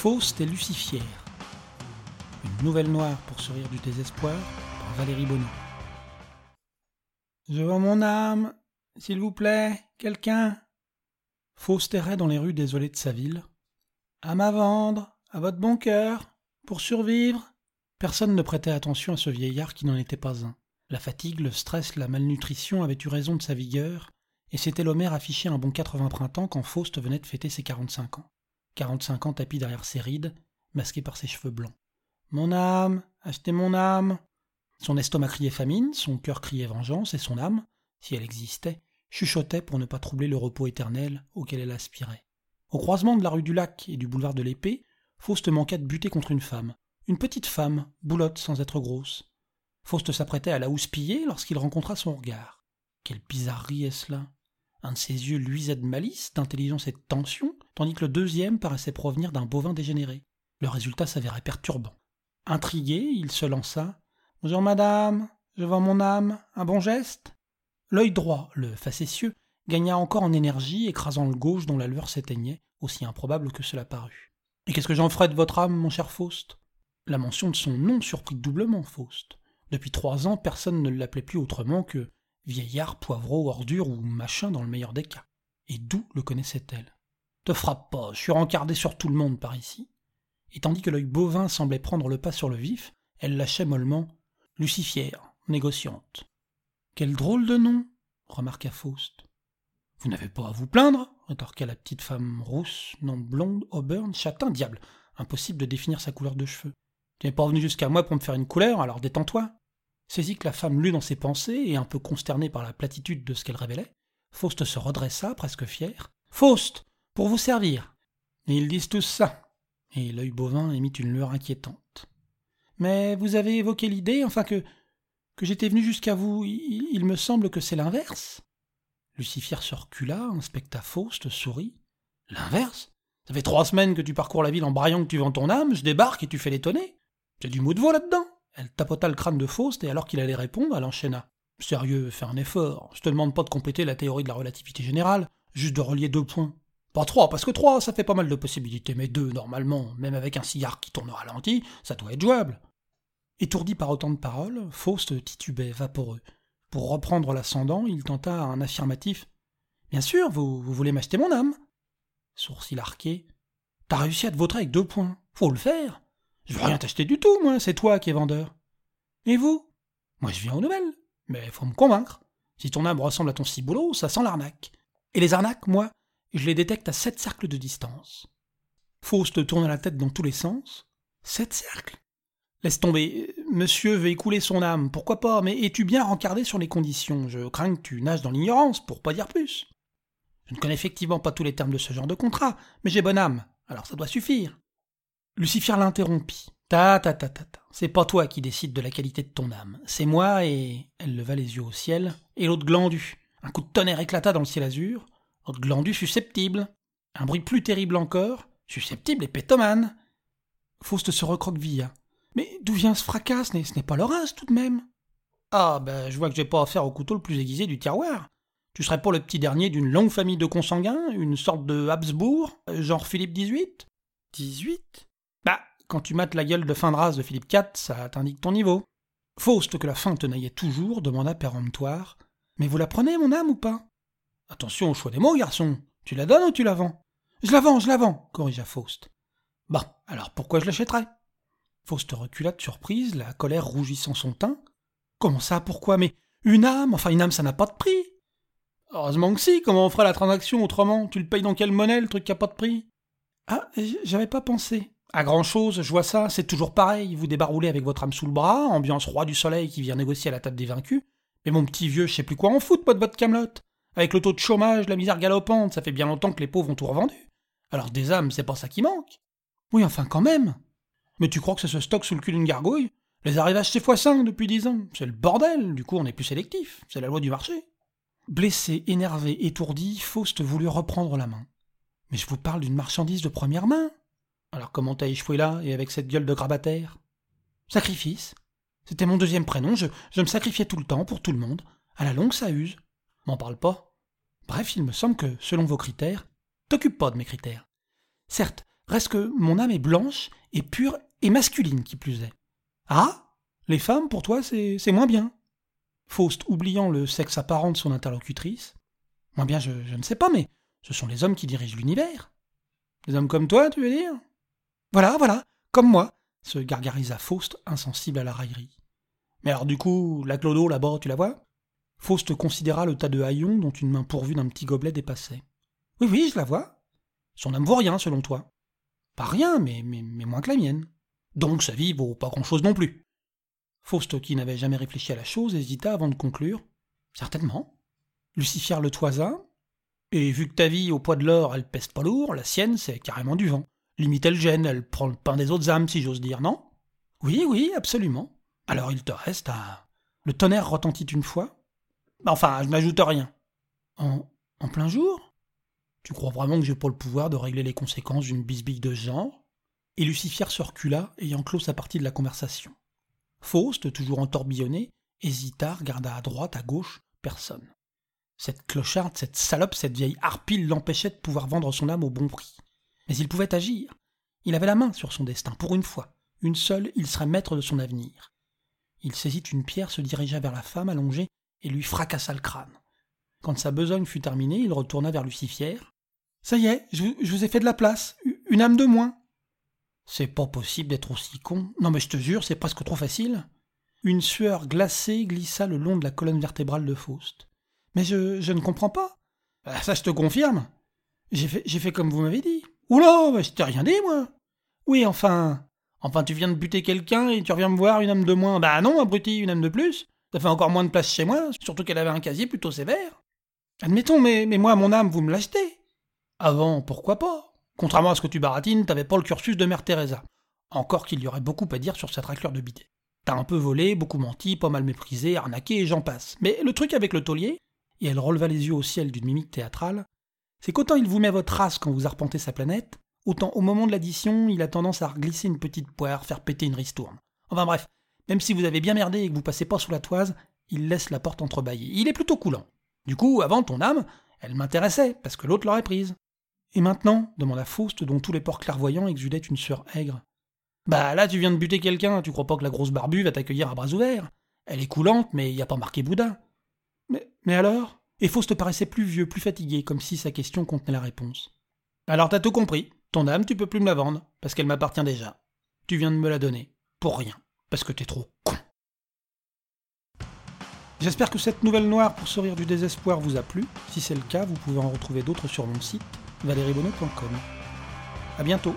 Faust et Lucifière. Une nouvelle noire pour sourire du désespoir Valérie Bonneau. Je vends mon âme, s'il vous plaît, quelqu'un. Faust errait dans les rues désolées de sa ville. Âme à vendre, à votre bon cœur, pour survivre. Personne ne prêtait attention à ce vieillard qui n'en était pas un. La fatigue, le stress, la malnutrition avaient eu raison de sa vigueur, et c'était l'Homère affiché un bon 80 printemps quand Faust venait de fêter ses 45 ans. 45 ans tapis derrière ses rides, masqué par ses cheveux blancs. Mon âme, achetez mon âme. Son estomac criait famine, son cœur criait vengeance, et son âme, si elle existait, chuchotait pour ne pas troubler le repos éternel auquel elle aspirait. Au croisement de la rue du Lac et du boulevard de l'Épée, Faust manqua de buter contre une femme. Une petite femme, boulotte sans être grosse. Faust s'apprêtait à la houspiller lorsqu'il rencontra son regard. Quelle bizarrerie est-ce là? Un de ses yeux luisait de malice, d'intelligence et de tension, tandis que le deuxième paraissait provenir d'un bovin dégénéré. Le résultat s'avérait perturbant. Intrigué, il se lança. Bonjour madame, je vends mon âme, un bon geste? L'œil droit, le facétieux, gagna encore en énergie, écrasant le gauche dont la lueur s'éteignait, aussi improbable que cela parut. Et qu'est-ce que j'en ferai de votre âme, mon cher Faust? La mention de son nom surprit doublement Faust. Depuis trois ans, personne ne l'appelait plus autrement que vieillard, poivreau, ordure ou machin dans le meilleur des cas. Et d'où le connaissait-elle? Te frappe pas, je suis rencardé sur tout le monde par ici. Et tandis que l'œil bovin semblait prendre le pas sur le vif, elle lâchait mollement Lucifière, négociante. Quel drôle de nom remarqua Faust. Vous n'avez pas à vous plaindre, rétorqua la petite femme rousse, non blonde, auburn, châtain, diable. Impossible de définir sa couleur de cheveux. Tu n'es pas venu jusqu'à moi pour me faire une couleur, alors détends-toi. Saisi que la femme lut dans ses pensées, et un peu consterné par la platitude de ce qu'elle révélait, Faust se redressa, presque fier. Faust, pour vous servir. Ils disent tous ça. Et l'œil bovin émit une lueur inquiétante. Mais vous avez évoqué l'idée, enfin que que j'étais venu jusqu'à vous. Il, me semble que c'est l'inverse. Lucifer se recula, inspecta Faust, sourit. L'inverse? Ça fait trois semaines que tu parcours la ville en braillant que tu vends ton âme, je débarque et tu fais l'étonner. J'ai du mot de voix là-dedans. Elle tapota le crâne de Faust et alors qu'il allait répondre, elle enchaîna. Sérieux, fais un effort. Je te demande pas de compléter la théorie de la relativité générale, juste de relier deux points. Pas trois, parce que trois, ça fait pas mal de possibilités, mais deux, normalement, même avec un cigare qui tourne au ralenti, ça doit être jouable. Étourdi par autant de paroles, Faust titubait, vaporeux. Pour reprendre l'ascendant, il tenta un affirmatif. Bien sûr, vous, vous voulez m'acheter mon âme Sourcil arqué. T'as réussi à te vautrer avec deux points. Faut le faire. Je veux rien t'acheter du tout, moi, c'est toi qui es vendeur. Et vous? Moi, je viens aux nouvelles. Mais faut me convaincre. Si ton âme ressemble à ton ciboulot, ça sent l'arnaque. Et les arnaques, moi, je les détecte à sept cercles de distance. Faust tourna la tête dans tous les sens. Sept cercles Laisse tomber. Monsieur veut écouler son âme, pourquoi pas, mais es-tu bien rencardé sur les conditions? Je crains que tu nages dans l'ignorance, pour pas dire plus. Je ne connais effectivement pas tous les termes de ce genre de contrat, mais j'ai bonne âme, alors ça doit suffire. Lucifer l'interrompit. Ta ta ta ta ta. C'est pas toi qui décides de la qualité de ton âme, c'est moi et. Elle leva les yeux au ciel, et l'autre glandu. Un coup de tonnerre éclata dans le ciel azur. Glandu susceptible. Un bruit plus terrible encore. Susceptible et pétomane. Faust se recroquevilla. Mais d'où vient ce fracas? Ce n'est pas Laurence, tout de même. Ah, ben, je vois que j'ai pas affaire au couteau le plus aiguisé du tiroir. Tu serais pas le petit dernier d'une longue famille de consanguins, une sorte de Habsbourg, genre Philippe XVIII 18 Bah, quand tu mates la gueule de fin de race de Philippe IV, ça t'indique ton niveau. Faust, que la faim tenaillait toujours, demanda péremptoire Mais vous la prenez, mon âme, ou pas? Attention au choix des mots, garçon. Tu la donnes ou tu la vends? Je la vends, je la vends, corrigea Faust. Bah, alors pourquoi je l'achèterais? Faust recula de surprise, la colère rougissant son teint. Comment ça, pourquoi? Mais une âme Enfin, une âme, ça n'a pas de prix Heureusement que si, comment on fera la transaction autrement? Tu le payes dans quelle monnaie, le truc qui a pas de prix? Ah, j'avais pas pensé. À grand chose, je vois ça, c'est toujours pareil, vous débaroulez avec votre âme sous le bras, ambiance roi du soleil qui vient négocier à la table des vaincus. Mais mon petit vieux, je sais plus quoi en foutre, pas de votre camelote. Avec le taux de chômage, la misère galopante, ça fait bien longtemps que les pauvres ont tout revendu. Alors des âmes, c'est pas ça qui manque. Oui, enfin quand même. Mais tu crois que ça se stocke sous le cul d'une gargouille? Les arrivages c'est x5 depuis dix ans. C'est le bordel, du coup on est plus sélectif. C'est la loi du marché. Blessé, énervé, étourdi, Faust voulut reprendre la main. Mais je vous parle d'une marchandise de première main. Alors comment t'as échoué là, et avec cette gueule de grabataire? Sacrifice. C'était mon deuxième prénom, je, je me sacrifiais tout le temps pour tout le monde. À la longue, ça use. M'en parle pas. Bref, il me semble que, selon vos critères, t'occupe pas de mes critères. Certes, Reste que mon âme est blanche et pure et masculine qui plus est. Ah Les femmes, pour toi, c'est moins bien. Faust, oubliant le sexe apparent de son interlocutrice. Moins bien, je, je ne sais pas, mais ce sont les hommes qui dirigent l'univers. Des hommes comme toi, tu veux dire? Voilà, voilà, comme moi, se gargarisa Faust, insensible à la raillerie. Mais alors du coup, la Clodo là-bas, tu la vois? Faust considéra le tas de haillons dont une main pourvue d'un petit gobelet dépassait. Oui, oui, je la vois. Son âme vaut rien, selon toi. Pas rien, mais, moins que la mienne. Donc sa vie vaut pas grand-chose non plus. Faust, qui n'avait jamais réfléchi à la chose, hésita avant de conclure. Certainement. Lucifer le toisa. Et vu que ta vie, au poids de l'or, elle pèse pas lourd, la sienne, c'est carrément du vent. Limite, elle gêne, elle prend le pain des autres âmes, si j'ose dire, non? Oui, oui, absolument. Alors il te reste à. Le tonnerre retentit une fois. Enfin, je n'ajoute rien. En, en plein jour Tu crois vraiment que j'ai pas le pouvoir de régler les conséquences d'une bisbille de genre? Et Lucifer se recula, ayant clos sa partie de la conversation. Faust, toujours entourbillonné, hésita, regarda à droite, à gauche, personne. Cette clocharde, cette salope, cette vieille harpile l'empêchait de pouvoir vendre son âme au bon prix. Mais il pouvait agir. Il avait la main sur son destin, pour une fois. Une seule, il serait maître de son avenir. Il saisit une pierre, se dirigea vers la femme allongée et lui fracassa le crâne. Quand sa besogne fut terminée, il retourna vers Lucifer. Ça y est, je, vous ai fait de la place. Une âme de moins. C'est pas possible d'être aussi con. Non mais je te jure, c'est presque trop facile. Une sueur glacée glissa le long de la colonne vertébrale de Faust. Mais je, ne comprends pas. Ah, ça, je te confirme. J'ai fait, comme vous m'avez dit. Oula, bah, je t'ai rien dit, moi. Oui, enfin. Enfin, tu viens de buter quelqu'un et tu reviens me voir une âme de moins. Bah non, abruti, une âme de plus. Ça fait encore moins de place chez moi, surtout qu'elle avait un casier plutôt sévère. Admettons, mais, moi, mon âme, vous me l'achetez. Avant, pourquoi pas? Contrairement à ce que tu baratines, t'avais pas le cursus de Mère Teresa. Encore qu'il y aurait beaucoup à dire sur cette raclure de bidet. T'as un peu volé, beaucoup menti, pas mal méprisé, arnaqué et j'en passe. Mais le truc avec le taulier, et elle releva les yeux au ciel d'une mimique théâtrale, c'est qu'autant il vous met votre race quand vous arpentez sa planète, autant au moment de l'addition, il a tendance à glisser une petite poire, faire péter une ristourne. Enfin bref, même si vous avez bien merdé et que vous passez pas sous la toise, il laisse la porte entrebâillée. Il est plutôt coulant. Du coup, avant ton âme, elle m'intéressait, parce que l'autre l'aurait prise. Et maintenant demanda Faust, dont tous les porcs clairvoyants exudaient une sueur aigre. Bah là, tu viens de buter quelqu'un, tu crois pas que la grosse barbue va t'accueillir à bras ouverts Elle est coulante, mais y a pas marqué Bouddha. Mais, mais alors? Et Faust paraissait plus vieux, plus fatigué, comme si sa question contenait la réponse. Alors t'as tout compris. Ton âme, tu peux plus me la vendre, parce qu'elle m'appartient déjà. Tu viens de me la donner. Pour rien. Parce que t'es trop con. J'espère que cette nouvelle noire pour sourire du désespoir vous a plu. Si c'est le cas, vous pouvez en retrouver d'autres sur mon site, valeriebono.com. A bientôt